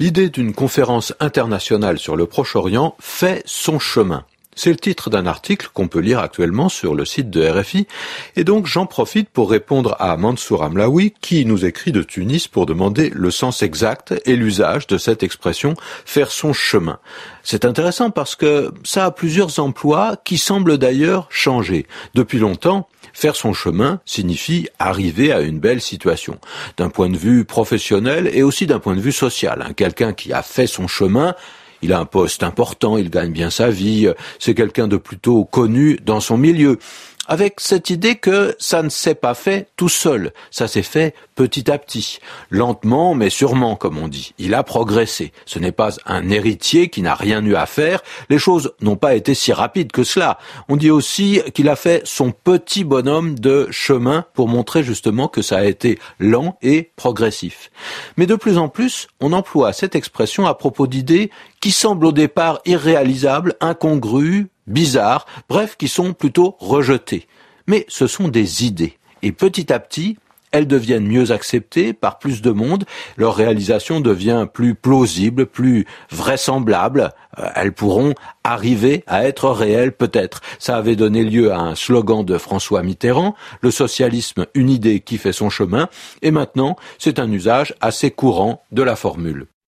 L'idée d'une conférence internationale sur le Proche-Orient fait son chemin. C'est le titre d'un article qu'on peut lire actuellement sur le site de RFI. Et donc j'en profite pour répondre à Mansour Amlaoui qui nous écrit de Tunis pour demander le sens exact et l'usage de cette expression faire son chemin. C'est intéressant parce que ça a plusieurs emplois qui semblent d'ailleurs changer. Depuis longtemps, Faire son chemin signifie arriver à une belle situation, d'un point de vue professionnel et aussi d'un point de vue social. Hein. Quelqu'un qui a fait son chemin, il a un poste important, il gagne bien sa vie, c'est quelqu'un de plutôt connu dans son milieu avec cette idée que ça ne s'est pas fait tout seul, ça s'est fait petit à petit, lentement mais sûrement comme on dit. Il a progressé. Ce n'est pas un héritier qui n'a rien eu à faire. Les choses n'ont pas été si rapides que cela. On dit aussi qu'il a fait son petit bonhomme de chemin pour montrer justement que ça a été lent et progressif. Mais de plus en plus, on emploie cette expression à propos d'idées qui semblent au départ irréalisables, incongrues, bizarres, bref, qui sont plutôt rejetées. Mais ce sont des idées. Et petit à petit, elles deviennent mieux acceptées par plus de monde, leur réalisation devient plus plausible, plus vraisemblable, euh, elles pourront arriver à être réelles peut-être. Ça avait donné lieu à un slogan de François Mitterrand, le socialisme une idée qui fait son chemin, et maintenant c'est un usage assez courant de la formule.